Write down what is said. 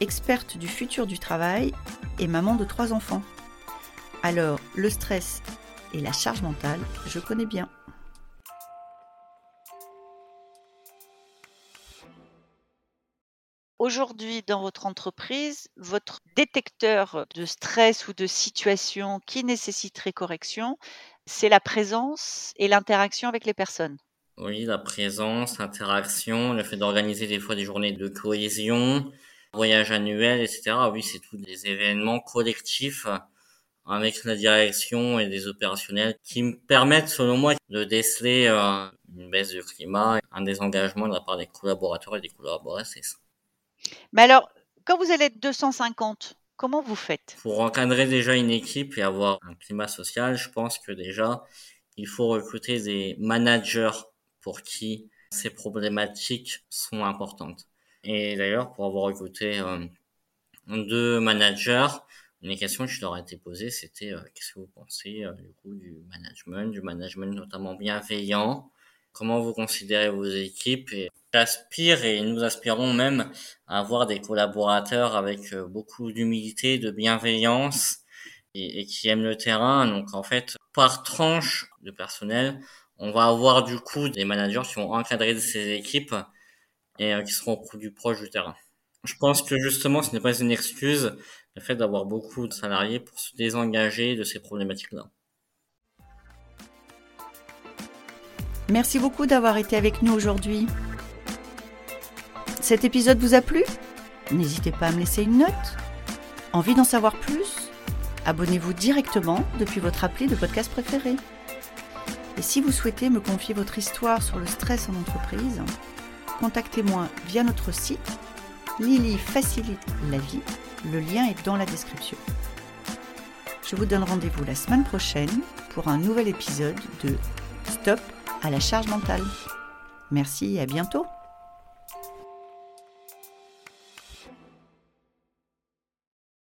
experte du futur du travail et maman de trois enfants. Alors, le stress et la charge mentale, je connais bien. Aujourd'hui, dans votre entreprise, votre détecteur de stress ou de situation qui nécessiterait correction, c'est la présence et l'interaction avec les personnes. Oui, la présence, l'interaction, le fait d'organiser des fois des journées de cohésion, voyage annuel, etc. Oui, c'est tous des événements collectifs avec la direction et des opérationnels qui me permettent, selon moi, de déceler euh, une baisse du climat, un désengagement de la part des collaborateurs et des collaboratrices. Mais alors, quand vous allez être 250, comment vous faites? Pour encadrer déjà une équipe et avoir un climat social, je pense que déjà, il faut recruter des managers pour qui ces problématiques sont importantes. Et d'ailleurs, pour avoir recruté euh, deux managers, une question qui leur a été posée, c'était euh, qu'est-ce que vous pensez euh, du coup du management, du management notamment bienveillant? Comment vous considérez vos équipes? Et j'aspire et nous aspirons même à avoir des collaborateurs avec beaucoup d'humilité, de bienveillance et, et, qui aiment le terrain. Donc en fait, par tranche de personnel, on va avoir du coup des managers qui vont encadrer ces équipes et euh, qui seront plus proches du terrain. Je pense que justement, ce n'est pas une excuse le fait d'avoir beaucoup de salariés pour se désengager de ces problématiques-là. Merci beaucoup d'avoir été avec nous aujourd'hui. Cet épisode vous a plu? N'hésitez pas à me laisser une note. Envie d'en savoir plus? Abonnez-vous directement depuis votre appli de podcast préféré. Et si vous souhaitez me confier votre histoire sur le stress en entreprise, contactez-moi via notre site Lily facilite la vie. Le lien est dans la description. Je vous donne rendez-vous la semaine prochaine pour un nouvel épisode de Stop à la charge mentale. Merci et à bientôt